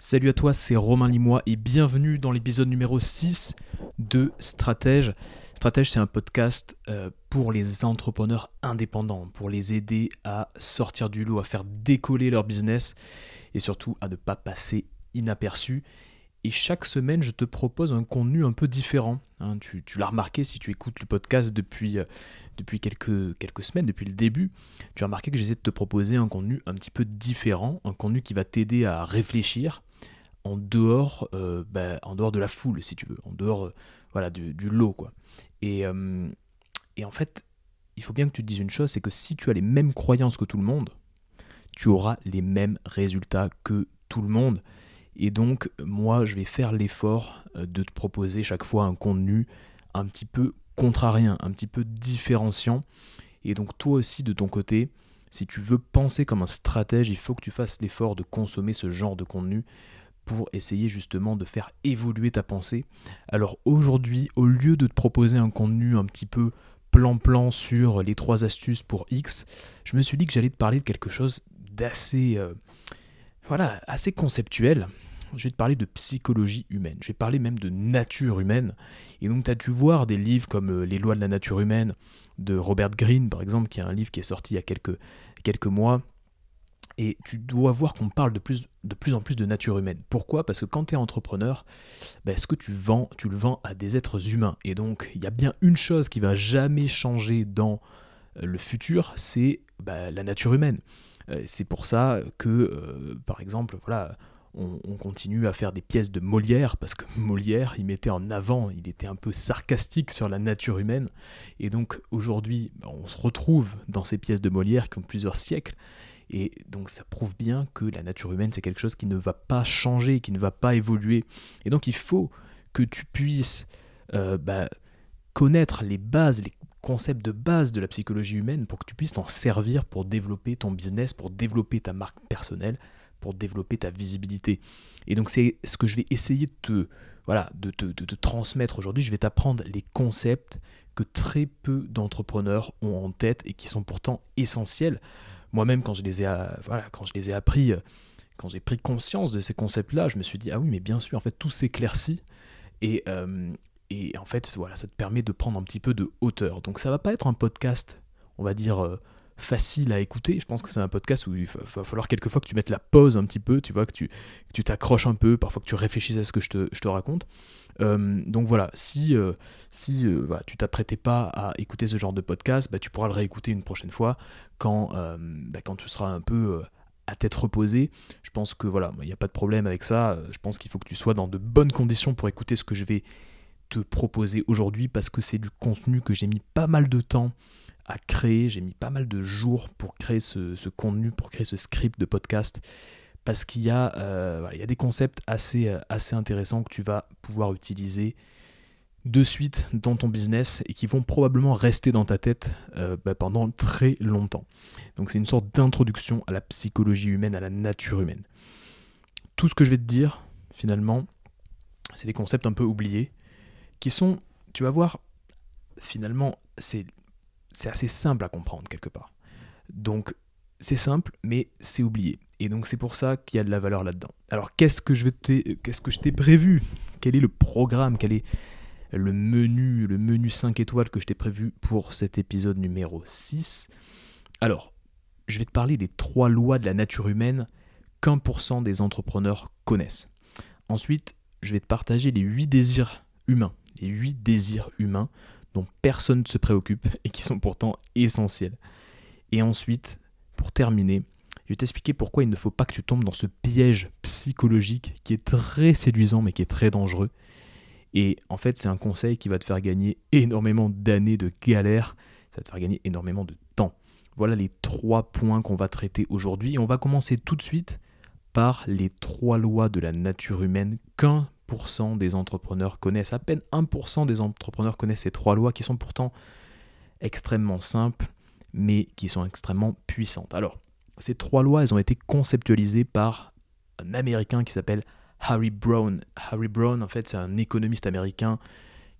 Salut à toi, c'est Romain Limois et bienvenue dans l'épisode numéro 6 de Stratège. Stratège, c'est un podcast euh, pour les entrepreneurs indépendants, pour les aider à sortir du lot, à faire décoller leur business et surtout à ne pas passer inaperçu. Et chaque semaine, je te propose un contenu un peu différent. Hein. tu, l'as remarqué si tu écoutes le podcast depuis, euh, depuis quelques, quelques semaines, depuis le début. Tu as remarqué que j'essaie de te proposer un contenu un petit peu différent, un contenu qui va t'aider à réfléchir, en dehors, euh, bah, en dehors de la foule, si tu veux, en dehors euh, voilà, du, lot. Quoi. Et, euh, et en fait, il faut bien que tu te dises une chose, c'est que si tu as les mêmes croyances que tout le monde, tu auras les mêmes résultats que tout le monde. Et donc, moi, je vais faire l'effort de te proposer chaque fois un contenu un petit peu contrarien, un petit peu différenciant. Et donc, toi aussi, de ton côté, si tu veux penser comme un stratège, il faut que tu fasses l'effort de consommer ce genre de contenu pour essayer justement de faire évoluer ta pensée. Alors aujourd'hui, au lieu de te proposer un contenu un petit peu plan-plan sur les trois astuces pour X, je me suis dit que j'allais te parler de quelque chose d'assez euh, voilà, assez conceptuel. Je vais te parler de psychologie humaine, je vais parler même de nature humaine. Et donc tu as dû voir des livres comme euh, Les lois de la nature humaine de Robert Greene par exemple, qui est un livre qui est sorti il y a quelques, quelques mois et tu dois voir qu'on parle de plus, en plus de nature humaine. Pourquoi? Parce que quand tu es entrepreneur, ben, ce que tu vends, tu le vends à des êtres humains. Et donc, il y a bien une chose qui va jamais changer dans euh, le futur, c'est ben, la nature humaine. Euh, c'est pour ça que, euh, par exemple, voilà, on, continue à faire des pièces de Molière, parce que Molière, il mettait en avant, il était un peu sarcastique sur la nature humaine. Et donc aujourd'hui, ben, on se retrouve dans ces pièces de Molière qui ont plusieurs siècles. Et donc ça prouve bien que la nature humaine, c'est quelque chose qui ne va pas changer, qui ne va pas évoluer. Et donc il faut que tu puisses euh, bah, connaître les bases, les concepts de base de la psychologie humaine pour que tu puisses t'en servir pour développer ton business, pour développer ta marque personnelle, pour développer ta visibilité. Et donc c'est ce que je vais essayer de te, voilà, de te transmettre aujourd'hui. Je vais t'apprendre les concepts que très peu d'entrepreneurs ont en tête et qui sont pourtant essentiels moi-même, quand je les ai, euh, appris, euh, quand j'ai pris conscience de ces concepts-là, je me suis dit ah oui, mais bien sûr, en fait, tout s'éclaircit et euh, et en fait, voilà, ça te permet de prendre un petit peu de hauteur. Donc ça va pas être un podcast, on va dire facile à écouter. Je pense que c'est un podcast où il va, falloir quelquefois que tu mettes la pause un petit peu, tu vois, que tu tu t'accroches un peu, parfois que tu réfléchisses à ce que je te, je te raconte. donc voilà, si, si voilà, tu t'apprêtais pas à écouter ce genre de podcast, bah, tu pourras le réécouter une prochaine fois quand, euh, bah, quand tu seras un peu euh, à tête reposée. Je pense que voilà, il n'y a pas de problème avec ça. Euh, je pense qu'il faut que tu sois dans de bonnes conditions pour écouter ce que je vais te proposer aujourd'hui parce que c'est du contenu que j'ai mis pas mal de temps créer. J'ai mis pas mal de jours pour créer ce, contenu, pour créer ce script de podcast parce qu'il y, a, il y a des concepts assez, assez intéressants que tu vas pouvoir utiliser de suite dans ton business et qui vont probablement rester dans ta tête euh, bah, pendant très longtemps. Donc c'est une sorte d'introduction à la psychologie humaine, à la nature humaine. Tout ce que je vais te dire, finalement, c'est des concepts un peu oubliés, qui sont, tu vas voir, finalement, c'est assez simple à comprendre quelque part. Donc c'est simple, mais c'est oublié. Et donc c'est pour ça qu'il y a de la valeur là-dedans. Alors qu'est-ce que je qu'est-ce que je t'ai prévu? Quel est le programme? Quel est le menu, le menu 5 étoiles que je t'ai prévu pour cet épisode numéro 6. Alors, je vais te parler des trois lois de la nature humaine qu'un pour cent des entrepreneurs connaissent. Ensuite, je vais te partager les 8 désirs humains, les 8 désirs humains dont personne ne se préoccupe et qui sont pourtant essentiels. Et ensuite, pour terminer, je vais t'expliquer pourquoi il ne faut pas que tu tombes dans ce piège psychologique qui est très séduisant mais qui est très dangereux et en fait, c'est un conseil qui va te faire gagner énormément d'années de galère, ça va te faire gagner énormément de temps. Voilà les trois points qu'on va traiter aujourd'hui. on va commencer tout de suite par les trois lois de la nature humaine qu'un des entrepreneurs connaissent. À peine 1% des entrepreneurs connaissent ces trois lois qui sont pourtant extrêmement simples, mais qui sont extrêmement puissantes. Alors, ces trois lois, elles ont été conceptualisées par un Américain qui s'appelle Harry Brown. Harry Brown, en fait, c'est un économiste américain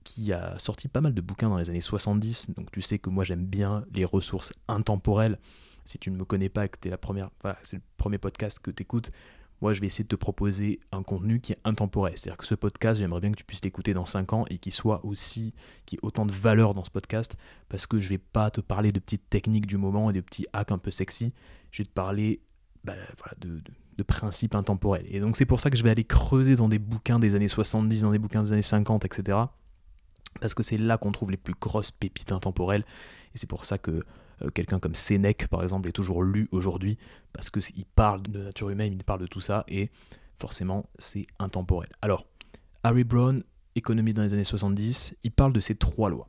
qui a sorti pas mal de bouquins dans les années 70. Donc tu sais que moi j'aime bien les ressources intemporelles. Si tu ne me connais pas, que es la première, voilà, c'est le premier podcast que tu écoutes, moi je vais essayer de te proposer un contenu qui est intemporel. C'est-à-dire que ce podcast, j'aimerais bien que tu puisses l'écouter dans 5 ans et qu'il soit aussi, qu'il y ait autant de valeur dans ce podcast, parce que je vais pas te parler de petites techniques du moment et de petits hacks un peu sexy, je vais te parler bah, de, principes intemporels. Et donc c'est pour ça que je vais aller creuser dans des bouquins des années 70, dans des bouquins des années 50, etc. Parce que c'est là qu'on trouve les plus grosses pépites intemporelles. Et c'est pour ça que euh, quelqu'un comme Sénèque, par exemple, est toujours lu aujourd'hui, parce qu'il parle de nature humaine, il parle de tout ça, et forcément, c'est intemporel. Alors, Harry Brown, économie dans les années 70, il parle de ces trois lois.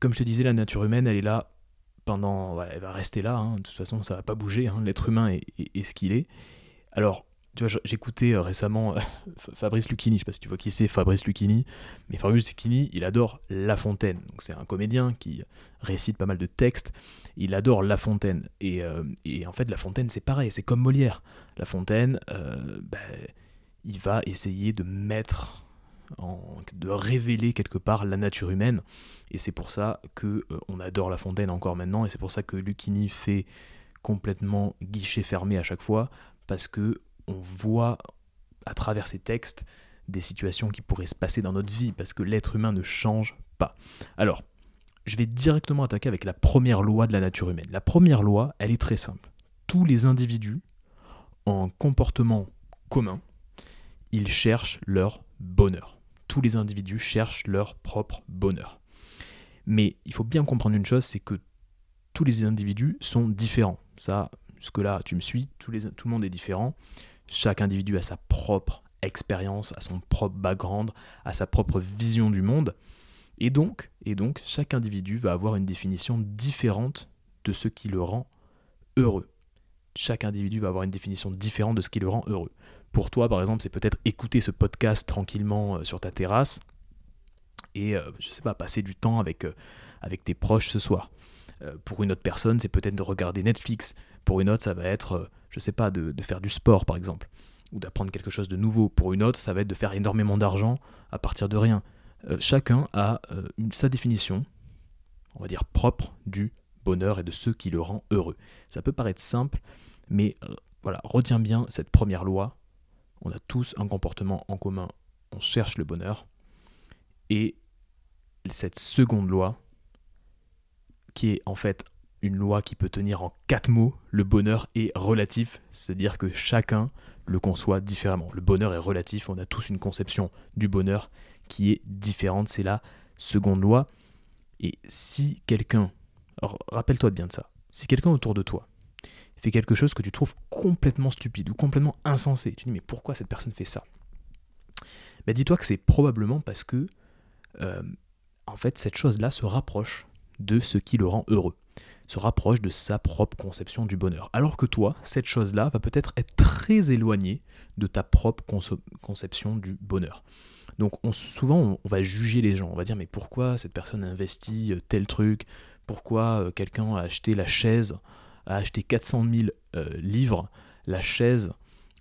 Comme je te disais, la nature humaine, elle est là pendant... elle va rester là, hein. de toute façon, ça va pas bouger, hein. l'être humain est ce qu'il est. Alors, tu vois, j'écoutais euh, récemment euh, Fabrice Lucchini, je sais pas si tu vois qui c'est Fabrice Lucchini, mais Fabrice Lucchini, il adore La Fontaine. Donc c'est un comédien qui récite pas mal de textes, il adore La Fontaine. Et, euh, en fait, La Fontaine, c'est pareil, c'est comme Molière. La Fontaine, ben, il va essayer de mettre, de révéler quelque part la nature humaine. Et c'est pour ça que on adore La Fontaine encore maintenant, et c'est pour ça que Lucchini fait complètement guichet fermé à chaque fois, parce que on voit à travers ces textes des situations qui pourraient se passer dans notre vie, parce que l'être humain ne change pas. Alors, je vais directement attaquer avec la première loi de la nature humaine. La première loi, elle est très simple. Tous les individus, en comportement commun, ils cherchent leur bonheur. Tous les individus cherchent leur propre bonheur. Mais il faut bien comprendre une chose, c'est que tous les individus sont différents. Ça, jusque-là, tu me suis, tout le monde est différent. Chaque individu a sa propre expérience, a son propre background, a sa propre vision du monde. Et donc, chaque individu va avoir une définition différente de ce qui le rend heureux. Chaque individu va avoir une définition différente de ce qui le rend heureux. Pour toi, par exemple, c'est peut-être écouter ce podcast tranquillement euh, sur ta terrasse et, euh, je sais pas, passer du temps avec, euh, avec tes proches ce soir. pour une autre personne, c'est peut-être de regarder Netflix. Pour une autre, ça va être je sais pas, de, faire du sport par exemple, ou d'apprendre quelque chose de nouveau. Pour une autre, ça va être de faire énormément d'argent à partir de rien. Euh, chacun a euh, sa définition, on va dire propre, du bonheur et de ce qui le rend heureux. Ça peut paraître simple, mais euh, voilà, retiens bien cette première loi. On a tous un comportement en commun, on cherche le bonheur. Et cette seconde loi, qui est en fait une loi qui peut tenir en quatre mots, le bonheur est relatif, c'est-à-dire que chacun le conçoit différemment. Le bonheur est relatif, on a tous une conception du bonheur qui est différente, c'est la seconde loi. Et si quelqu'un, rappelle-toi bien de ça, si quelqu'un autour de toi fait quelque chose que tu trouves complètement stupide ou complètement insensé, tu dis mais pourquoi cette personne fait ça? Ben, Dis-toi que c'est probablement parce que euh, en fait cette chose-là se rapproche de ce qui le rend heureux se rapproche de sa propre conception du bonheur. Alors que toi, cette chose-là va peut-être être très éloignée de ta propre conception du bonheur. Donc on, souvent, on, va juger les gens. On va dire, mais pourquoi cette personne a investi euh, tel truc? Pourquoi euh, quelqu'un a acheté la chaise, a acheté 400 000 euh, livres, la chaise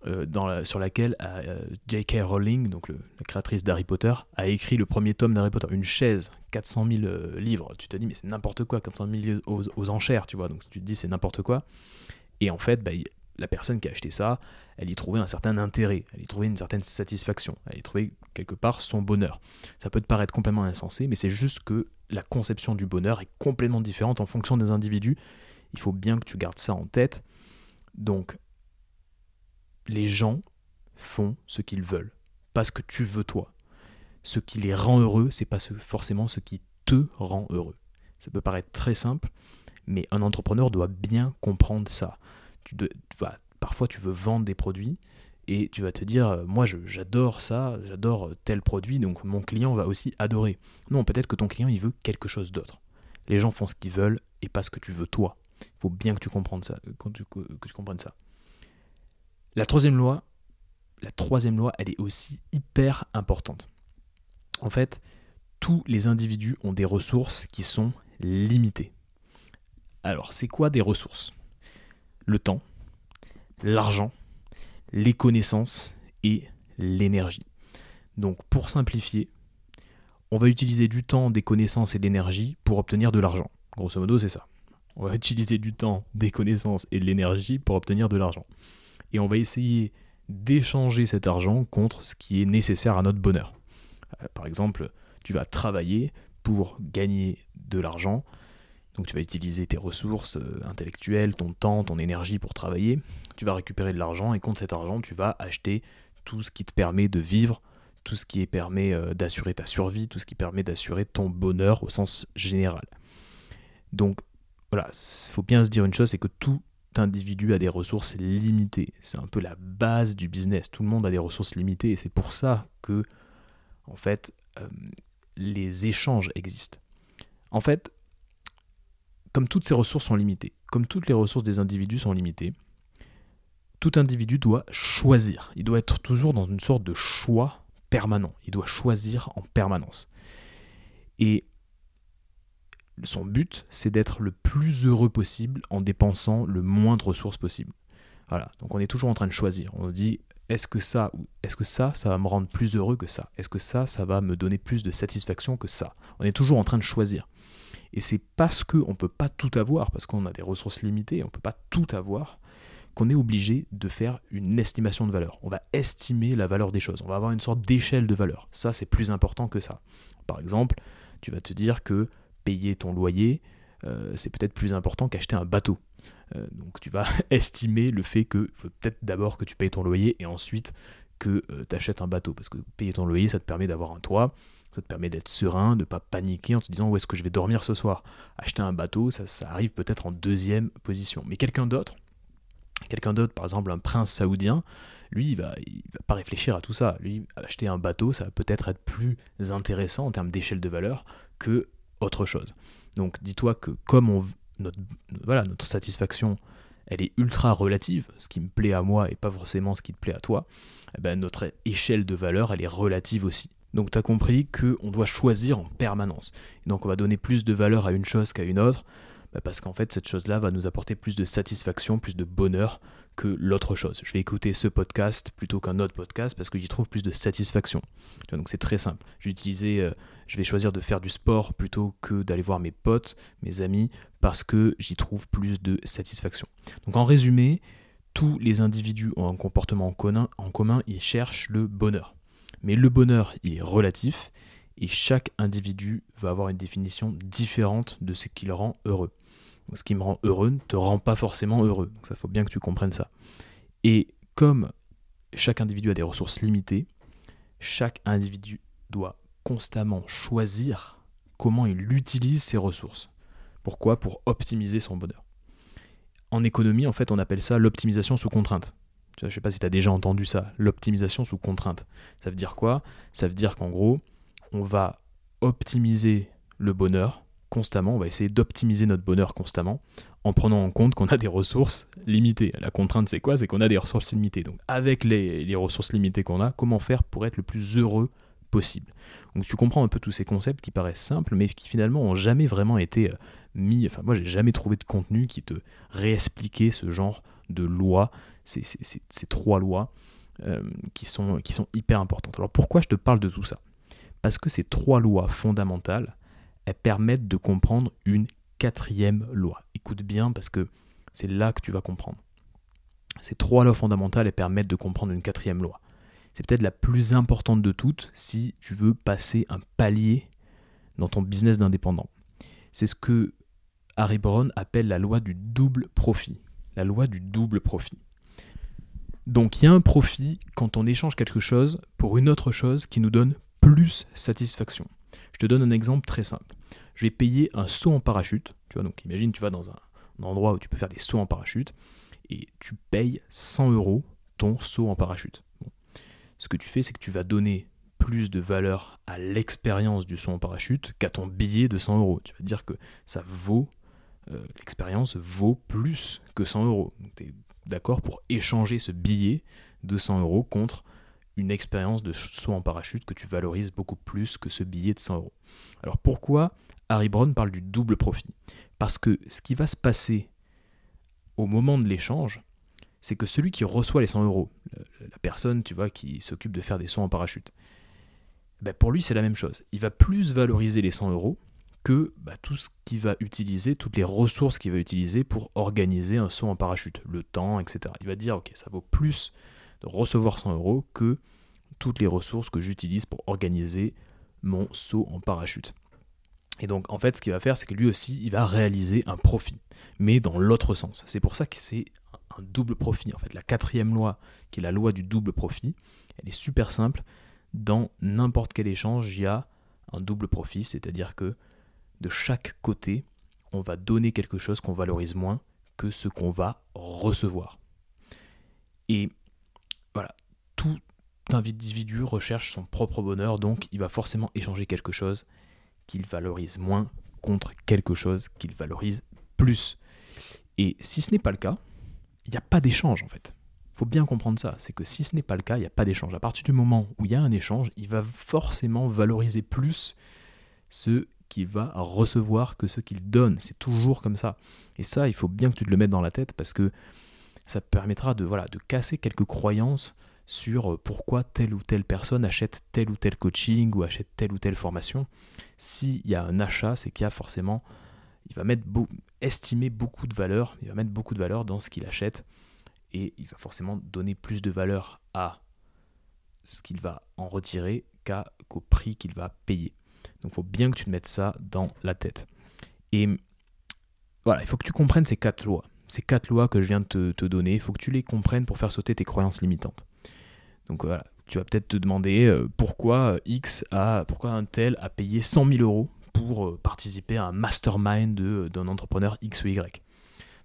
euh, sur laquelle euh, J.K. Rowling, donc la créatrice d'Harry Potter, a écrit le premier tome d'Harry Potter. Une chaise, 400 000 euh, livres. Tu te dis, mais c'est n'importe quoi, 400 000 livres aux, enchères, tu vois. Donc tu te dis, c'est n'importe quoi. Et en fait, bah, la personne qui a acheté ça, elle y trouvait un certain intérêt, elle y trouvait une certaine satisfaction, elle y trouvait quelque part son bonheur. Ça peut te paraître complètement insensé, mais c'est juste que la conception du bonheur est complètement différente en fonction des individus. Il faut bien que tu gardes ça en tête. Donc, les gens font ce qu'ils veulent, pas ce que tu veux toi. Ce qui les rend heureux, c'est pas forcément ce qui te rend heureux. Ça peut paraître très simple, mais un entrepreneur doit bien comprendre ça. Parfois, tu veux vendre des produits et tu vas te dire, euh, moi, j'adore ça, j'adore tel produit, donc mon client va aussi adorer. Non, peut-être que ton client, il veut quelque chose d'autre. Les gens font ce qu'ils veulent et pas ce que tu veux toi. Il faut bien que tu comprennes ça. Que tu, que tu comprennes ça. La troisième loi, la troisième loi, elle est aussi hyper importante. En fait, tous les individus ont des ressources qui sont limitées. Alors, c'est quoi des ressources? Le temps, l'argent, les connaissances et l'énergie. Donc, pour simplifier, on va utiliser du temps, des connaissances et de l'énergie pour obtenir de l'argent. Grosso modo, c'est ça. On va utiliser du temps, des connaissances et de l'énergie pour obtenir de l'argent. Et on va essayer d'échanger cet argent contre ce qui est nécessaire à notre bonheur. Euh, par exemple, tu vas travailler pour gagner de l'argent, donc tu vas utiliser tes ressources euh, intellectuelles, ton temps, ton énergie pour travailler, tu vas récupérer de l'argent et contre cet argent, tu vas acheter tout ce qui te permet de vivre, tout ce qui permet euh, d'assurer ta survie, tout ce qui permet d'assurer ton bonheur au sens général. Donc voilà, il faut bien se dire une chose, c'est que tout individu a des ressources limitées. C'est un peu la base du business. Tout le monde a des ressources limitées et c'est pour ça que, en fait, euh, les échanges existent. En fait, comme toutes ces ressources sont limitées, comme toutes les ressources des individus sont limitées, tout individu doit choisir. Il doit être toujours dans une sorte de choix permanent. Il doit choisir en permanence. Son but, c'est d'être le plus heureux possible en dépensant le moins de ressources possible. Voilà, donc on est toujours en train de choisir. On se dit, est-ce que ça, est-ce que ça, ça va me rendre plus heureux que ça? Est-ce que ça, ça va me donner plus de satisfaction que ça? On est toujours en train de choisir. Et c'est parce qu'on ne peut pas tout avoir, parce qu'on a des ressources limitées, on ne peut pas tout avoir, qu'on est obligé de faire une estimation de valeur. On va estimer la valeur des choses. On va avoir une sorte d'échelle de valeur. Ça, c'est plus important que ça. Par exemple, tu vas te dire que payer ton loyer, euh, c'est peut-être plus important qu'acheter un bateau. Euh, donc tu vas estimer le fait que peut-être d'abord que tu payes ton loyer et ensuite que euh, tu achètes un bateau. Parce que payer ton loyer, ça te permet d'avoir un toit, ça te permet d'être serein, de ne pas paniquer en te disant où est-ce que je vais dormir ce soir? Acheter un bateau, ça, arrive peut-être en deuxième position. Mais quelqu'un d'autre, quelqu'un d'autre, par exemple un prince saoudien, lui, il va, va pas réfléchir à tout ça. Lui, acheter un bateau, ça va peut-être être plus intéressant en termes d'échelle de valeur que autre chose. Donc dis-toi que comme on, notre, voilà, notre satisfaction, elle est ultra relative, ce qui me plaît à moi et pas forcément ce qui te plaît à toi, eh ben, notre échelle de valeur, elle est relative aussi. Donc tu as compris qu'on doit choisir en permanence. donc on va donner plus de valeur à une chose qu'à une autre, bah, parce qu'en fait cette chose-là va nous apporter plus de satisfaction, plus de bonheur que l'autre chose. Je vais écouter ce podcast plutôt qu'un autre podcast parce que j'y trouve plus de satisfaction. Donc c'est très simple. Utiliser, euh, je vais choisir de faire du sport plutôt que d'aller voir mes potes, mes amis, parce que j'y trouve plus de satisfaction. Donc en résumé, tous les individus ont un comportement en commun, en commun ils cherchent le bonheur. Mais le bonheur, il est relatif et chaque individu va avoir une définition différente de ce qui le rend heureux ce qui me rend heureux ne te rend pas forcément heureux. Donc ça faut bien que tu comprennes ça. Et comme chaque individu a des ressources limitées, chaque individu doit constamment choisir comment il utilise ses ressources. Pourquoi? Pour optimiser son bonheur. En économie, en fait, on appelle ça l'optimisation sous contrainte. Je ne sais pas si tu as déjà entendu ça, l'optimisation sous contrainte. Ça veut dire quoi? Ça veut dire qu'en gros, on va optimiser le bonheur constamment, on va essayer d'optimiser notre bonheur constamment en prenant en compte qu'on a des ressources limitées. La contrainte, c'est quoi? C'est qu'on a des ressources limitées. Donc, avec les, ressources limitées qu'on a, comment faire pour être le plus heureux possible? Donc, tu comprends un peu tous ces concepts qui paraissent simples, mais qui finalement ont jamais vraiment été euh, mis. Enfin, moi, j'ai jamais trouvé de contenu qui te réexpliquait ce genre de lois, ces, trois lois euh, qui, sont, qui sont hyper importantes. Alors, pourquoi je te parle de tout ça? Parce que ces trois lois fondamentales, elles permettent de comprendre une quatrième loi. Écoute bien parce que c'est là que tu vas comprendre. Ces trois lois fondamentales elles permettent de comprendre une quatrième loi. C'est peut-être la plus importante de toutes si tu veux passer un palier dans ton business d'indépendant. C'est ce que Harry Brown appelle la loi du double profit. La loi du double profit. Donc il y a un profit quand on échange quelque chose pour une autre chose qui nous donne plus satisfaction. Je te donne un exemple très simple. Je vais payer un saut en parachute. Tu vois, donc imagine, tu vas dans un, endroit où tu peux faire des sauts en parachute et tu payes 100 euros ton saut en parachute. Ce que tu fais, c'est que tu vas donner plus de valeur à l'expérience du saut en parachute qu'à ton billet de 100 euros. Tu vas dire que ça vaut, euh, l'expérience vaut plus que 100 euros. Tu es d'accord pour échanger ce billet de 100 euros contre une expérience de saut en parachute que tu valorises beaucoup plus que ce billet de 100 euros. Alors pourquoi Harry Brown parle du double profit? Parce que ce qui va se passer au moment de l'échange, c'est que celui qui reçoit les 100 euros, la personne tu vois qui s'occupe de faire des sauts en parachute, ben pour lui c'est la même chose. Il va plus valoriser les 100 euros que bah, tout ce qu'il va utiliser, toutes les ressources qu'il va utiliser pour organiser un saut en parachute, le temps, etc. Il va dire, ok, ça vaut plus de recevoir 100 euros que toutes les ressources que j'utilise pour organiser mon saut en parachute. Et donc en fait ce qu'il va faire c'est que lui aussi il va réaliser un profit, mais dans l'autre sens. C'est pour ça que c'est un double profit. En fait la quatrième loi qui est la loi du double profit, elle est super simple. Dans n'importe quel échange il y a un double profit, c'est-à-dire que de chaque côté on va donner quelque chose qu'on valorise moins que ce qu'on va recevoir. Et voilà, tout individu recherche son propre bonheur, donc il va forcément échanger quelque chose qu'il valorise moins contre quelque chose qu'il valorise plus. Et si ce n'est pas le cas, il n'y a pas d'échange en fait. Faut bien comprendre ça, c'est que si ce n'est pas le cas, il n'y a pas d'échange. À partir du moment où il y a un échange, il va forcément valoriser plus ce qu'il va recevoir que ce qu'il donne. C'est toujours comme ça. Et ça, il faut bien que tu te le mettes dans la tête parce que ça permettra de, voilà, de casser quelques croyances sur euh, pourquoi telle ou telle personne achète tel ou tel coaching ou achète telle ou telle formation. S'il y a un achat, c'est qu'il y a forcément, il va mettre estimer beaucoup de valeur, il va mettre beaucoup de valeur dans ce qu'il achète et il va forcément donner plus de valeur à ce qu'il va en retirer qu'au prix qu'il va payer. Donc il faut bien que tu te mettes ça dans la tête. Et voilà, il faut que tu comprennes ces quatre lois. Ces quatre lois que je viens de te donner, il faut que tu les comprennes pour faire sauter tes croyances limitantes. Donc voilà, tu vas peut-être te demander euh, pourquoi X a, pourquoi un tel a payé 100 000 euros pour euh, participer à un mastermind d'un entrepreneur X ou Y?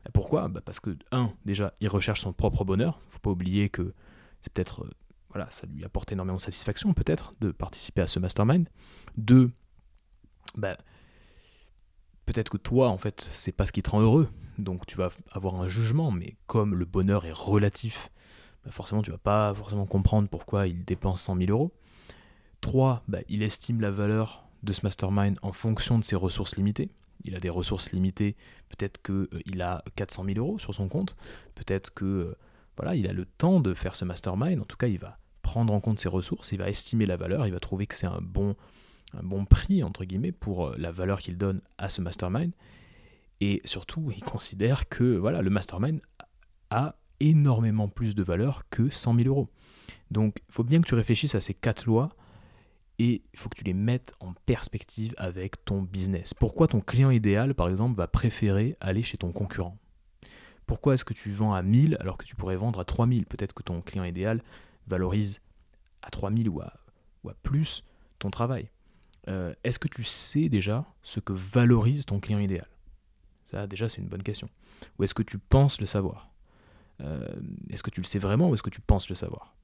Bah, pourquoi? Bah, Parce que, un, déjà, il recherche son propre bonheur. Faut pas oublier que c'est peut-être, euh, voilà, ça lui apporte énormément de satisfaction, peut-être, de participer à ce mastermind. Deux, bah, peut-être que toi, en fait, c'est pas ce qui te rend heureux. Donc tu vas avoir un jugement, mais comme le bonheur est relatif bah, forcément tu vas pas forcément comprendre pourquoi il dépense 100 000 euros. 3. Bah, il estime la valeur de ce mastermind en fonction de ses ressources limitées. Il a des ressources limitées, peut-être qu'il euh, a 400 000 euros sur son compte, peut-être que euh, voilà, il a le temps de faire ce mastermind, en tout cas il va prendre en compte ses ressources, il va estimer la valeur, il va trouver que c'est un bon, prix, pour euh, la valeur qu'il donne à ce mastermind. Et surtout, il considère que voilà, le mastermind a énormément plus de valeur que 100 000 euros. Donc il faut bien que tu réfléchisses à ces quatre lois et il faut que tu les mettes en perspective avec ton business. Pourquoi ton client idéal, par exemple, va préférer aller chez ton concurrent? Pourquoi est-ce que tu vends à 1000 alors que tu pourrais vendre à 3000 Peut-être que ton client idéal valorise à 3000 ou à, ou à plus ton travail. Euh, est-ce que tu sais déjà ce que valorise ton client idéal? Déjà, c'est une bonne question. Ou est-ce que tu penses le savoir? Euh, est-ce que tu le sais vraiment ou est-ce que tu penses le savoir?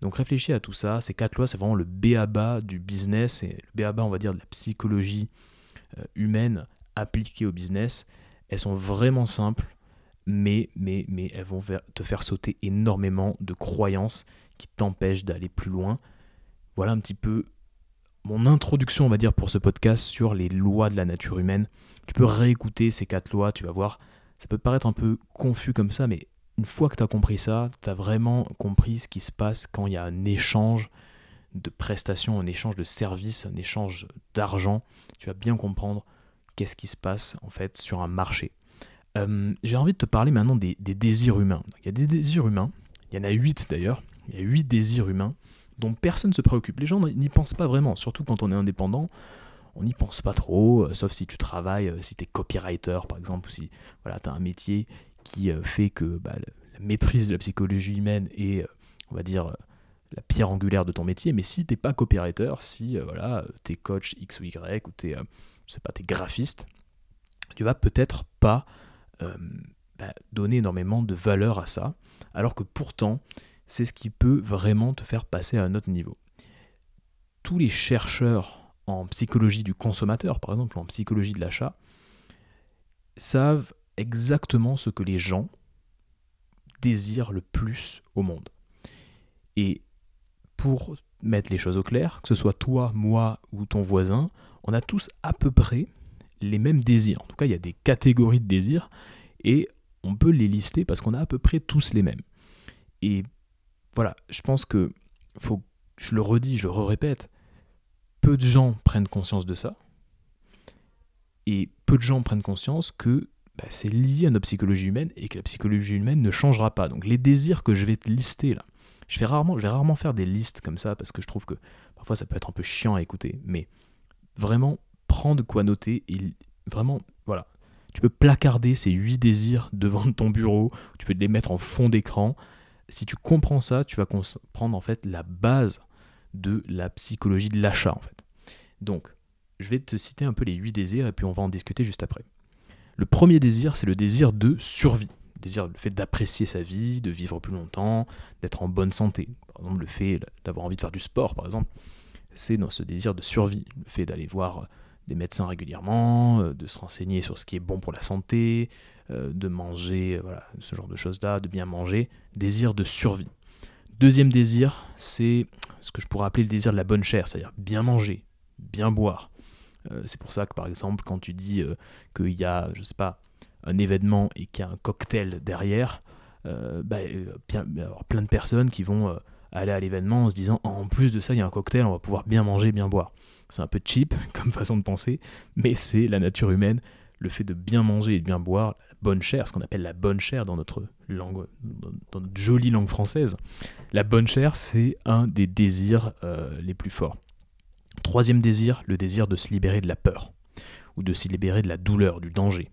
Donc réfléchis à tout ça. Ces quatre lois, c'est vraiment le béaba du business et le béaba, on va dire, de la psychologie euh, humaine appliquée au business. Elles sont vraiment simples, mais, mais, mais elles vont te faire sauter énormément de croyances qui t'empêchent d'aller plus loin. Voilà un petit peu mon introduction, on va dire, pour ce podcast sur les lois de la nature humaine. Tu peux réécouter ces quatre lois, tu vas voir. Ça peut paraître un peu confus comme ça, mais une fois que tu as compris ça, tu as vraiment compris ce qui se passe quand il y a un échange de prestations, un échange de services, un échange d'argent. Tu vas bien comprendre qu'est-ce qui se passe en fait sur un marché. Euh, j'ai envie de te parler maintenant des, désirs humains. Il y a des désirs humains, il y en a huit d'ailleurs, il y a huit désirs humains dont personne ne se préoccupe. Les gens n'y pensent pas vraiment, surtout quand on est indépendant on n'y pense pas trop, euh, sauf si tu travailles, euh, si tu es copywriter par exemple, ou si voilà, tu as un métier qui euh, fait que bah, la maîtrise de la psychologie humaine est, on va dire, la pierre angulaire de ton métier. Mais si tu n'es pas copywriter, si voilà, tu es coach X ou Y, ou tu es graphiste, tu vas peut-être pas bah, donner énormément de valeur à ça, alors que pourtant, c'est ce qui peut vraiment te faire passer à un autre niveau. Tous les chercheurs en psychologie du consommateur, par exemple en psychologie de l'achat, savent exactement ce que les gens désirent le plus au monde. Et pour mettre les choses au clair, que ce soit toi, moi ou ton voisin, on a tous à peu près les mêmes désirs. En tout cas, il y a des catégories de désirs et on peut les lister parce qu'on a à peu près tous les mêmes. Et voilà, je pense que faut, je le redis, je le répète, peu de gens prennent conscience de ça. Et peu de gens prennent conscience que bah, c'est lié à notre psychologie humaine et que la psychologie humaine ne changera pas. Donc les désirs que je vais te lister là, je, vais rarement faire des listes comme ça parce que je trouve que parfois ça peut être un peu chiant à écouter. Mais vraiment, prends de quoi noter et vraiment, voilà. Tu peux placarder ces huit désirs devant ton bureau, tu peux les mettre en fond d'écran. Si tu comprends ça, tu vas comprendre en fait la base de la psychologie de l'achat en. Donc, je vais te citer un peu les huit désirs et puis on va en discuter juste après. Le premier désir, c'est le désir de survie. Le désir, le fait d'apprécier sa vie, de vivre plus longtemps, d'être en bonne santé. Par exemple, le fait d'avoir envie de faire du sport, par exemple, c'est dans ce désir de survie. Le fait d'aller voir des médecins régulièrement, euh, de se renseigner sur ce qui est bon pour la santé, euh, de manger, ce genre de choses-là, de bien manger. Désir de survie. Deuxième désir, c'est ce que je pourrais appeler le désir de la bonne chair, c'est-à-dire bien manger, bien boire, euh, c'est pour ça que par exemple, quand tu dis euh, qu'il y a, je sais pas, un événement et qu'il y a un cocktail derrière, euh, bah, bien, plein de personnes qui vont aller à l'événement en se disant en plus de ça, il y a un cocktail, on va pouvoir bien manger, bien boire. C'est un peu cheap comme façon de penser, mais c'est la nature humaine, le fait de bien manger et de bien boire, la bonne chair, ce qu'on appelle la bonne chair dans notre langue, dans notre jolie langue française. La bonne chair, c'est un des désirs les plus forts. Troisième désir, le désir de se libérer de la peur, ou de se libérer de la douleur, du danger.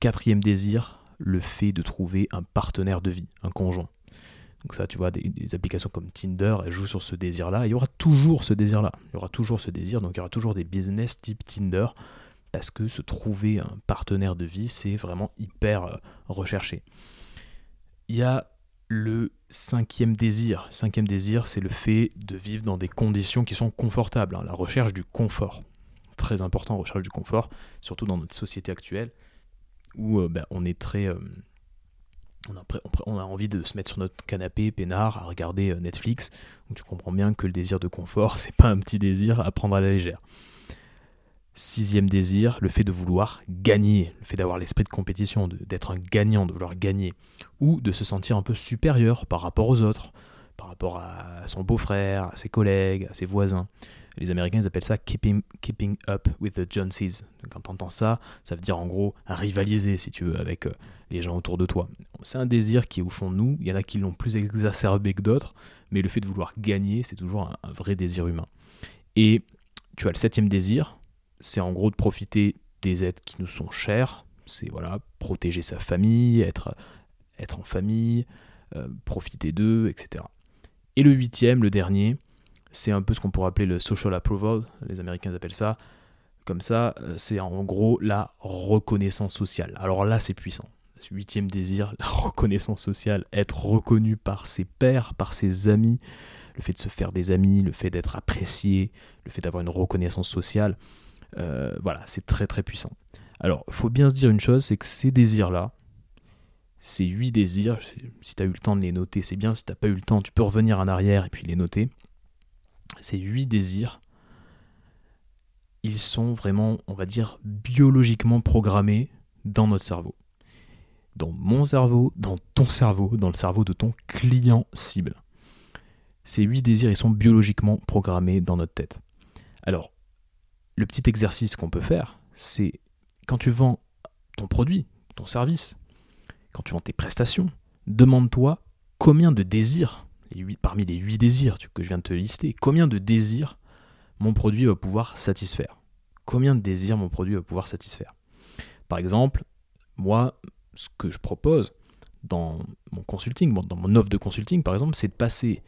Quatrième désir, le fait de trouver un partenaire de vie, un conjoint. Donc ça, tu vois, des, applications comme Tinder, elles jouent sur ce désir-là. Il y aura toujours ce désir-là. Il y aura toujours ce désir. Donc il y aura toujours des business type Tinder, parce que se trouver un partenaire de vie, c'est vraiment hyper euh, recherché. Il y a le cinquième désir. Cinquième désir, c'est le fait de vivre dans des conditions qui sont confortables, hein. la recherche du confort. Très important, recherche du confort, surtout dans notre société actuelle, où euh, ben, on est très... Euh, on, a, envie de se mettre sur notre canapé, peinard, à regarder euh, Netflix. Donc tu comprends bien que le désir de confort, c'est pas un petit désir à prendre à la légère. Sixième désir, le fait de vouloir gagner, le fait d'avoir l'esprit de compétition, d'être un gagnant, de vouloir gagner, ou de se sentir un peu supérieur par rapport aux autres, par rapport à son beau-frère, à ses collègues, à ses voisins. Les Américains ils appellent ça keeping, keeping up with the Joneses. quand tu entends ça, ça veut dire en gros rivaliser, si tu veux, avec euh, les gens autour de toi. C'est un désir qui est au fond de nous. Il y en a qui l'ont plus exacerbé que d'autres, mais le fait de vouloir gagner, c'est toujours un vrai désir humain. Et tu as le septième désir, c'est en gros de profiter des aides qui nous sont chères. C'est voilà, protéger sa famille, être, être en famille, euh, profiter d'eux, etc. Et le huitième, le dernier, c'est un peu ce qu'on pourrait appeler le social approval, les Américains appellent ça. Comme ça, euh, c'est en gros la reconnaissance sociale. Alors là, c'est puissant. Huitième désir, la reconnaissance sociale, être reconnu par ses pairs, par ses amis, le fait de se faire des amis, le fait d'être apprécié, le fait d'avoir une reconnaissance sociale, euh, voilà, c'est très très puissant. Alors, faut bien se dire une chose, c'est que ces désirs-là, ces huit désirs, si tu as eu le temps de les noter, c'est bien. Si tu n'as pas eu le temps, tu peux revenir en arrière et puis les noter. Ces huit désirs, ils sont vraiment, on va dire, biologiquement programmés dans notre cerveau. Dans mon cerveau, dans ton cerveau, dans le cerveau de ton client cible. Ces huit désirs, ils sont biologiquement programmés dans notre tête. Alors, le petit exercice qu'on peut faire, c'est quand tu vends ton produit, ton service, quand tu vends tes prestations, demande-toi combien de désirs, parmi les huit désirs que je viens de te lister, combien de désirs mon produit va pouvoir satisfaire? Combien de désirs mon produit va pouvoir satisfaire? Par exemple, moi, ce que je propose dans mon consulting, dans mon offre de consulting par exemple, c'est de passer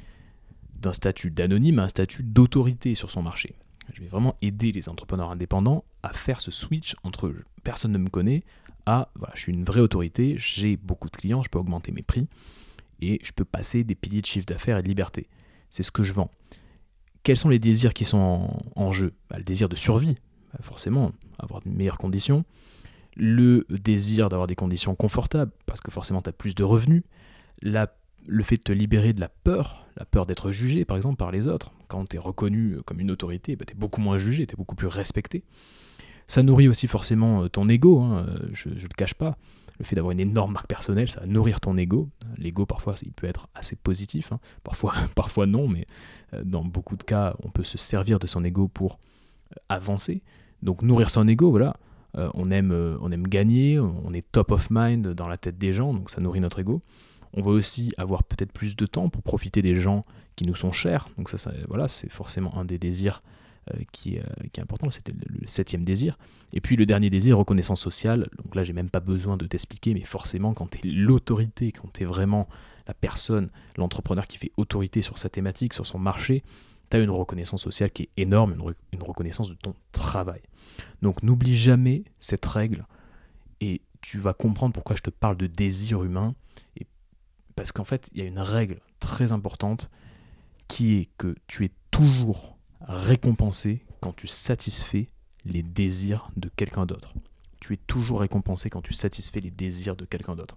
d'un statut d'anonyme à un statut d'autorité sur son marché. Je vais vraiment aider les entrepreneurs indépendants à faire ce switch entre personne ne me connaît à voilà, je suis une vraie autorité, j'ai beaucoup de clients, je peux augmenter mes prix et je peux passer des piliers de chiffre d'affaires et de liberté. C'est ce que je vends. Quels sont les désirs qui sont en, jeu? Bah, Le désir de survie, bah, forcément, avoir de meilleures conditions. Le désir d'avoir des conditions confortables, parce que forcément tu as plus de revenus. La le fait de te libérer de la peur, la peur d'être jugé par exemple par les autres, quand tu es reconnu comme une autorité, bah, tu es beaucoup moins jugé, tu es beaucoup plus respecté. Ça nourrit aussi forcément euh, ton ego, hein, euh, je ne le cache pas. Le fait d'avoir une énorme marque personnelle, ça va nourrir ton ego. L'ego, parfois, il peut être assez positif, hein. parfois, non, mais euh, dans beaucoup de cas, on peut se servir de son ego pour avancer. Donc nourrir son ego, voilà, on, aime, on aime gagner, on est top of mind dans la tête des gens, donc ça nourrit notre ego. On veut aussi avoir peut-être plus de temps pour profiter des gens qui nous sont chers, donc ça, voilà, c'est forcément un des désirs qui, qui, est important, c'était le, septième désir. Et puis le dernier désir, reconnaissance sociale, donc là j'ai même pas besoin de t'expliquer, mais forcément quand tu es l'autorité, quand tu es vraiment la personne, l'entrepreneur qui fait autorité sur sa thématique, sur son marché, tu as une reconnaissance sociale qui est énorme, une, reconnaissance de ton travail. Donc n'oublie jamais cette règle et tu vas comprendre pourquoi je te parle de désir humain. Parce qu'en fait, il y a une règle très importante qui est que tu es toujours récompensé quand tu satisfais les désirs de quelqu'un d'autre. Tu es toujours récompensé quand tu satisfais les désirs de quelqu'un d'autre.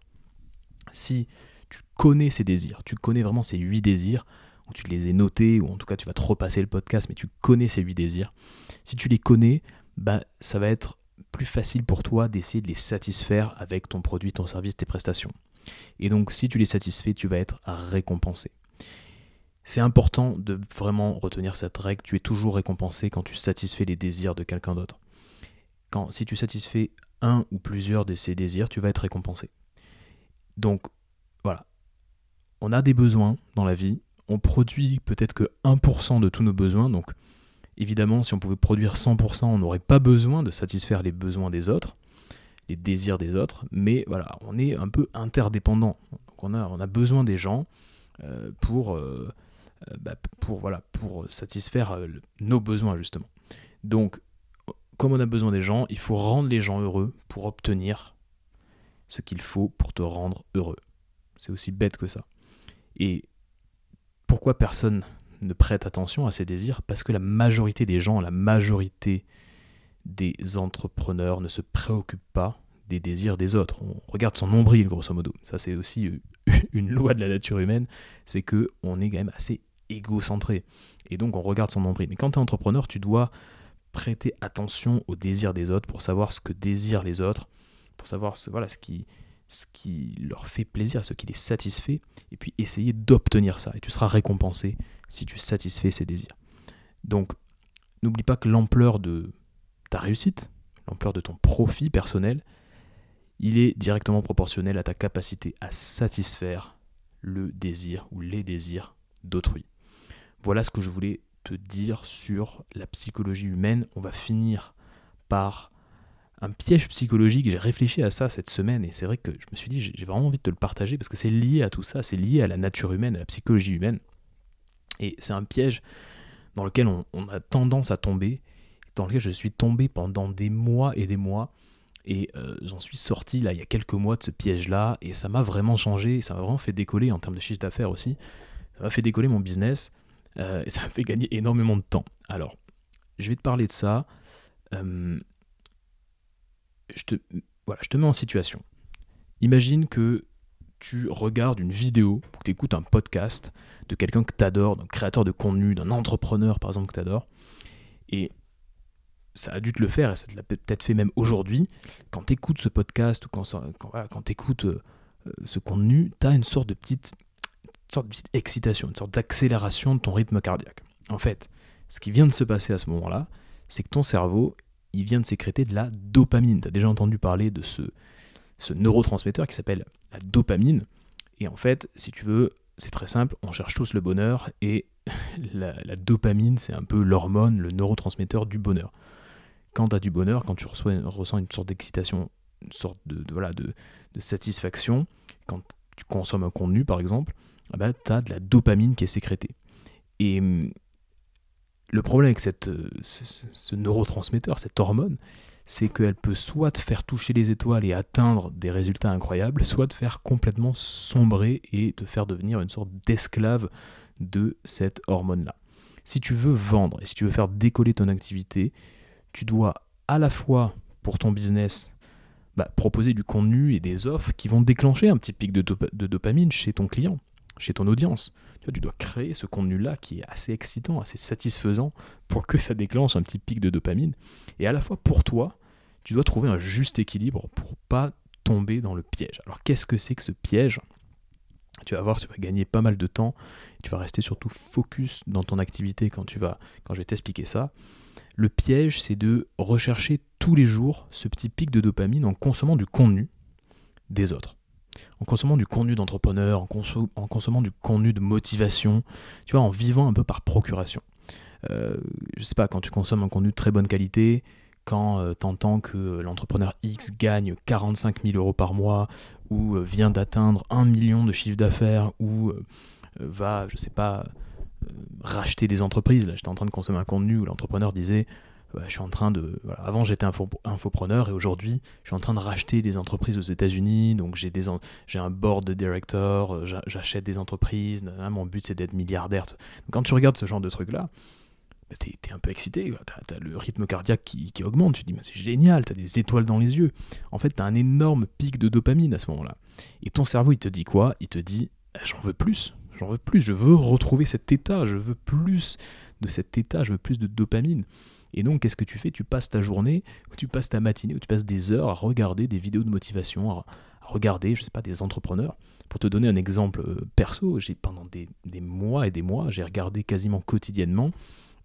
Si tu connais ces désirs, tu connais vraiment ces huit désirs, ou tu les ai notés, ou en tout cas tu vas te repasser le podcast, mais tu connais ces huit désirs. Si tu les connais, bah, ça va être plus facile pour toi d'essayer de les satisfaire avec ton produit, ton service, tes prestations. Et donc si tu les satisfais, tu vas être récompensé. C'est important de vraiment retenir cette règle, tu es toujours récompensé quand tu satisfais les désirs de quelqu'un d'autre. Quand, si tu satisfais un ou plusieurs de ces désirs, tu vas être récompensé. Donc voilà, on a des besoins dans la vie, on produit peut-être que 1% de tous nos besoins, donc évidemment si on pouvait produire 100%, on n'aurait pas besoin de satisfaire les besoins des autres, les désirs des autres, mais voilà, on est un peu interdépendant. Donc on a, besoin des gens euh, pour, euh, euh, bah, pour, voilà, pour satisfaire nos besoins justement. Donc comme on a besoin des gens, il faut rendre les gens heureux pour obtenir ce qu'il faut pour te rendre heureux. C'est aussi bête que ça. Et pourquoi personne ne prête attention à ces désirs? Parce que la majorité des gens, la majorité des entrepreneurs ne se préoccupent pas des désirs des autres. On regarde son nombril, grosso modo. Ça, c'est aussi euh, une loi de la nature humaine, c'est que on est quand même assez égocentré. Et donc, on regarde son nombril. Mais quand tu es entrepreneur, tu dois prêter attention aux désirs des autres pour savoir ce que désirent les autres, pour savoir ce, voilà, ce, qui, ce qui leur fait plaisir, ce qui les satisfait, et puis essayer d'obtenir ça. Et tu seras récompensé si tu satisfais ces désirs. Donc, n'oublie pas que l'ampleur de ta réussite, l'ampleur de ton profit personnel, il est directement proportionnel à ta capacité à satisfaire le désir ou les désirs d'autrui. Voilà ce que je voulais te dire sur la psychologie humaine. On va finir par un piège psychologique. J'ai réfléchi à ça cette semaine et c'est vrai que je me suis dit, j'ai vraiment envie de te le partager parce que c'est lié à tout ça, c'est lié à la nature humaine, à la psychologie humaine. Et c'est un piège dans lequel on, a tendance à tomber, dans lequel je suis tombé pendant des mois et des mois. Et euh, j'en suis sorti là il y a quelques mois de ce piège-là et ça m'a vraiment changé, ça m'a vraiment fait décoller en termes de chiffre d'affaires aussi. Ça m'a fait décoller mon business euh, et ça m'a fait gagner énormément de temps. Alors, je vais te parler de ça. Euh, je te, voilà, je te mets en situation. Imagine que tu regardes une vidéo, que tu écoutes un podcast de quelqu'un que tu adores, d'un créateur de contenu, d'un entrepreneur par exemple que tu adores, et ça a dû te le faire, et ça te l'a peut-être fait même aujourd'hui, quand tu écoutes ce podcast ou quand, quand, tu écoutes euh, ce contenu, tu as une sorte de petite, sorte de petite excitation, une sorte d'accélération de ton rythme cardiaque. En fait, ce qui vient de se passer à ce moment-là, c'est que ton cerveau il vient de sécréter de la dopamine. Tu as déjà entendu parler de ce neurotransmetteur qui s'appelle la dopamine. Et en fait, si tu veux, c'est très simple, on cherche tous le bonheur et la, dopamine, c'est un peu l'hormone, le neurotransmetteur du bonheur. Quand tu as du bonheur, quand tu ressens une sorte d'excitation, une sorte de, voilà, de, satisfaction, quand tu consommes un contenu par exemple, ah bah, tu as de la dopamine qui est sécrétée. Et hum, le problème avec cette, euh, ce, neurotransmetteur, cette hormone, c'est qu'elle peut soit te faire toucher les étoiles et atteindre des résultats incroyables, soit te faire complètement sombrer et te faire devenir une sorte d'esclave de cette hormone-là. Si tu veux vendre et si tu veux faire décoller ton activité, tu dois à la fois pour ton business bah, proposer du contenu et des offres qui vont déclencher un petit pic de dopamine chez ton client, chez ton audience tu dois créer ce contenu-là qui est assez excitant, assez satisfaisant pour que ça déclenche un petit pic de dopamine. Et à la fois pour toi, tu dois trouver un juste équilibre pour pas tomber dans le piège. Alors qu'est-ce que c'est que ce piège? Tu vas voir, tu vas gagner pas mal de temps, tu vas rester surtout focus dans ton activité quand tu vas, quand je vais t'expliquer ça. Le piège, c'est de rechercher tous les jours ce petit pic de dopamine en consommant du contenu des autres. En consommant du contenu d'entrepreneur, en, consommant du contenu de motivation, tu vois, en vivant un peu par procuration. Euh, je sais pas, quand tu consommes un contenu de très bonne qualité, quand euh, tu entends que l'entrepreneur X gagne 45 000 euros par mois, ou euh, vient d'atteindre 1 million de chiffre d'affaires, ou va, je sais pas, racheter des entreprises. Là, j'étais en train de consommer un contenu où l'entrepreneur disait je suis en train de. avant, j'étais infopreneur et aujourd'hui, je suis en train de racheter des entreprises aux États-Unis. Donc, j'ai des, j'ai un board de directeurs, j'achète des entreprises. mon but, c'est d'être milliardaire. Quand tu regardes ce genre de trucs-là, bah, tu es, un peu excité, tu as, le rythme cardiaque qui, augmente, tu te dis c'est génial, tu as des étoiles dans les yeux. En fait, tu as un énorme pic de dopamine à ce moment-là. Et ton cerveau, il te dit quoi? Il te dit bah, j'en veux plus, j'en veux plus, je veux retrouver cet état, je veux plus de cet état, je veux plus de dopamine. Et donc, qu'est-ce que tu fais? Tu passes ta journée, ou tu passes ta matinée, ou tu passes des heures à regarder des vidéos de motivation, à, regarder, je sais pas, des entrepreneurs. Pour te donner un exemple euh, perso, j'ai pendant des, mois et des mois, j'ai regardé quasiment quotidiennement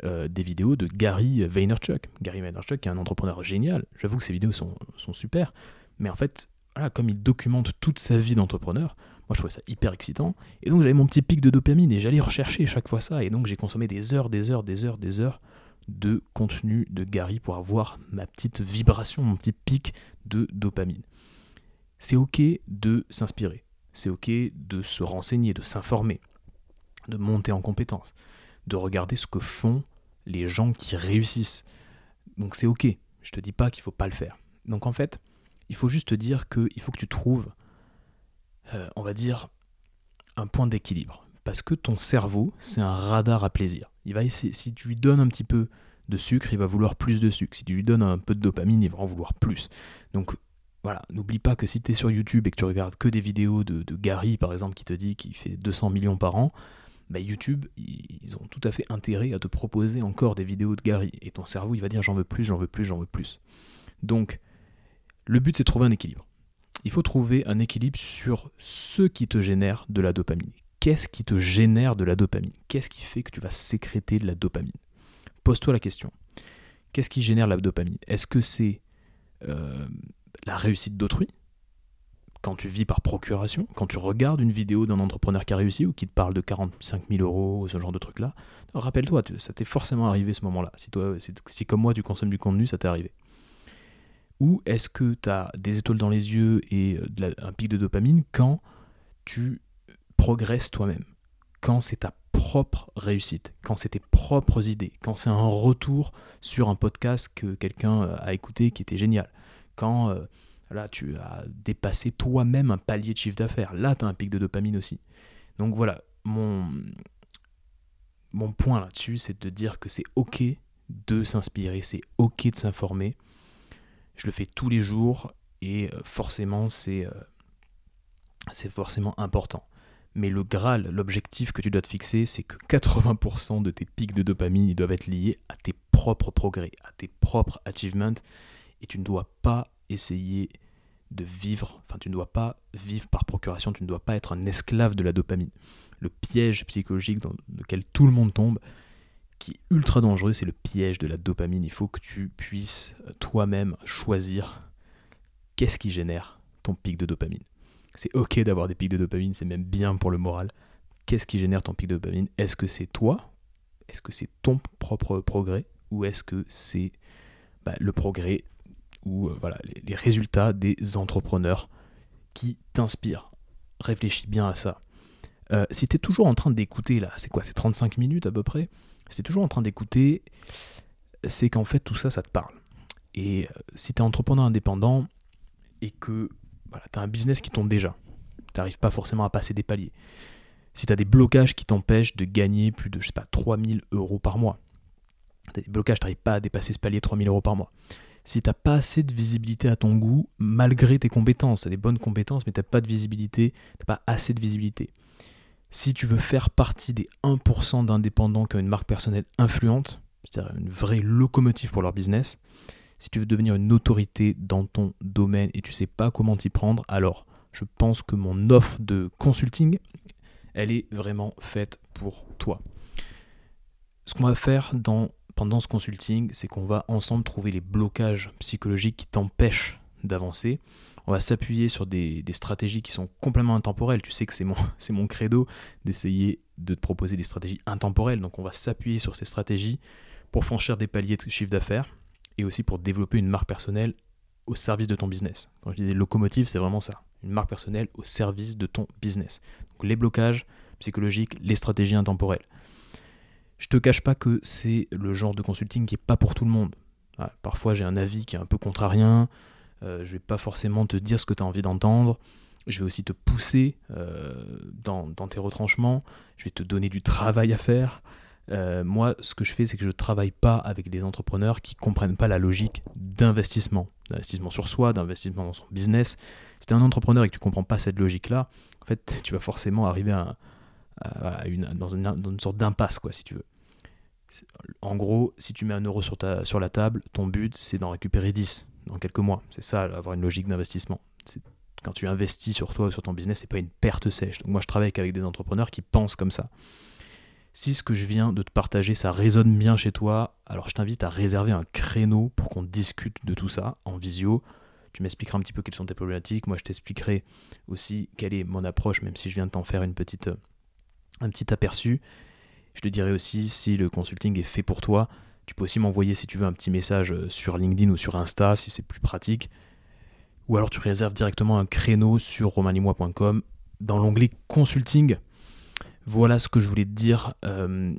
euh, des vidéos de Gary Vaynerchuk. Gary Vaynerchuk est un entrepreneur génial. J'avoue que ses vidéos sont, sont super, mais en fait, voilà, comme il documente toute sa vie d'entrepreneur, moi je trouvais ça hyper excitant. Et donc j'avais mon petit pic de dopamine et j'allais rechercher chaque fois ça. Et donc j'ai consommé des heures, des heures, des heures, des heures de contenu de Gary pour avoir ma petite vibration, mon petit pic de dopamine. C'est ok de s'inspirer, c'est ok de se renseigner, de s'informer, de monter en compétence, de regarder ce que font les gens qui réussissent. Donc c'est ok, je te dis pas qu'il faut pas le faire. Donc en fait, il faut juste te dire qu'il faut que tu trouves, euh, on va dire, un point d'équilibre. Parce que ton cerveau, c'est un radar à plaisir. Il va si tu lui donnes un petit peu de sucre, il va vouloir plus de sucre. Si tu lui donnes un peu de dopamine, il va en vouloir plus. Donc voilà, n'oublie pas que si tu es sur YouTube et que tu regardes que des vidéos de, Gary, par exemple, qui te dit qu'il fait 200 millions par an, bah YouTube, ils ont tout à fait intérêt à te proposer encore des vidéos de Gary. Et ton cerveau, il va dire j'en veux plus, j'en veux plus, j'en veux plus. Donc, le but, c'est de trouver un équilibre. Il faut trouver un équilibre sur ce qui te génère de la dopamine qu'est-ce qui te génère de la dopamine? Qu'est-ce qui fait que tu vas sécréter de la dopamine? Pose-toi la question. Qu'est-ce qui génère la dopamine? Est-ce que c'est euh, la réussite d'autrui? Quand tu vis par procuration, quand tu regardes une vidéo d'un entrepreneur qui a réussi ou qui te parle de 45 000 euros, ce genre de truc-là, rappelle-toi, ça t'est forcément arrivé ce moment-là. Si comme moi tu consommes du contenu, ça t'est arrivé. Ou est-ce que tu as des étoiles dans les yeux et euh, un pic de dopamine quand tu progresses toi-même, quand c'est ta propre réussite, quand c'est tes propres idées, quand c'est un retour sur un podcast que quelqu'un euh, a écouté qui était génial, quand euh, là, tu as dépassé toi-même un palier de chiffre d'affaires, là tu as un pic de dopamine aussi. Donc voilà, mon, mon point là-dessus, c'est de dire que c'est ok de s'inspirer, c'est ok de s'informer. Je le fais tous les jours et euh, forcément c'est c'est forcément important. Mais le Graal, l'objectif que tu dois te fixer, c'est que 80% de tes pics de dopamine ils doivent être liés à tes propres progrès, à tes propres achievements. Et tu ne dois pas essayer de vivre, enfin tu ne dois pas vivre par procuration, tu ne dois pas être un esclave de la dopamine. Le piège psychologique dans lequel tout le monde tombe, qui est ultra dangereux, c'est le piège de la dopamine. Il faut que tu puisses toi-même choisir qu'est-ce qui génère ton pic de dopamine. C'est ok d'avoir des pics de dopamine, c'est même bien pour le moral. Qu'est-ce qui génère ton pic de dopamine? Est-ce que c'est toi? Est-ce que c'est ton propre progrès? Ou est-ce que c'est bah, le progrès ou euh, voilà, les, résultats des entrepreneurs qui t'inspirent? Réfléchis bien à ça. Euh, si tu es toujours en train d'écouter, là, c'est quoi? C'est 35 minutes à peu près? Es toujours en train d'écouter, c'est qu'en fait tout ça, ça te parle. Et euh, si tu es entrepreneur indépendant et que voilà, tu as un business qui tombe déjà. Tu n'arrives pas forcément à passer des paliers. Si tu as des blocages qui t'empêchent de gagner plus de, je sais pas, 3000 euros par mois, tu des blocages, tu n'arrives pas à dépasser ce palier 3000 euros par mois. Si tu n'as pas assez de visibilité à ton goût, malgré tes compétences, tu as des bonnes compétences, mais tu n'as pas de visibilité, tu pas assez de visibilité. Si tu veux faire partie des 1% d'indépendants qui ont une marque personnelle influente, c'est-à-dire une vraie locomotive pour leur business, si tu veux devenir une autorité dans ton domaine et tu sais pas comment t'y prendre, alors je pense que mon offre de consulting, elle est vraiment faite pour toi. Ce qu'on va faire pendant ce consulting, c'est qu'on va ensemble trouver les blocages psychologiques qui t'empêchent d'avancer. On va s'appuyer sur des, stratégies qui sont complètement intemporelles. Tu sais que c'est mon, credo d'essayer de te proposer des stratégies intemporelles. Donc on va s'appuyer sur ces stratégies pour franchir des paliers de chiffre d'affaires et aussi pour développer une marque personnelle au service de ton business. Quand je disais locomotive, c'est vraiment ça. Une marque personnelle au service de ton business. Donc les blocages psychologiques, les stratégies intemporelles. Je te cache pas que c'est le genre de consulting qui est pas pour tout le monde. parfois j'ai un avis qui est un peu contrarien, euh, je vais pas forcément te dire ce que tu as envie d'entendre, je vais aussi te pousser euh, dans, tes retranchements, je vais te donner du travail à faire. Euh, moi, ce que je fais, c'est que je ne travaille pas avec des entrepreneurs qui ne comprennent pas la logique d'investissement, d'investissement sur soi, d'investissement dans son business. Si tu es un entrepreneur et que tu ne comprends pas cette logique-là, en tu vas forcément arriver dans, une, sorte d'impasse, quoi, si tu veux. En gros, si tu mets un euro sur, sur la table, ton but, c'est d'en récupérer 10 dans quelques mois. C'est ça, avoir une logique d'investissement. Quand tu investis sur toi ou sur ton business, c'est pas une perte sèche. Donc moi, je travaille avec des entrepreneurs qui pensent comme ça. Si ce que je viens de te partager, ça résonne bien chez toi, alors je t'invite à réserver un créneau pour qu'on discute de tout ça en visio. Tu m'expliqueras un petit peu quelles sont tes problématiques. Moi, je t'expliquerai aussi quelle est mon approche, même si je viens de t'en faire une petite, un petit aperçu. Je te dirai aussi si le consulting est fait pour toi. Tu peux aussi m'envoyer si tu veux un petit message euh, sur LinkedIn ou sur Insta si c'est plus pratique. Ou alors tu réserves directement un créneau sur romanimois.com dans l'onglet consulting. Voilà ce que je voulais te dire. Euh,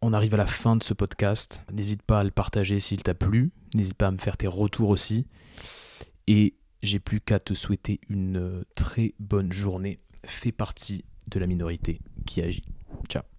on arrive à la fin de ce podcast. N'hésite pas à le partager s'il t'a plu. N'hésite pas à me faire tes retours aussi. Et j'ai plus qu'à te souhaiter une très bonne journée. Fais partie de la minorité qui agit. Ciao.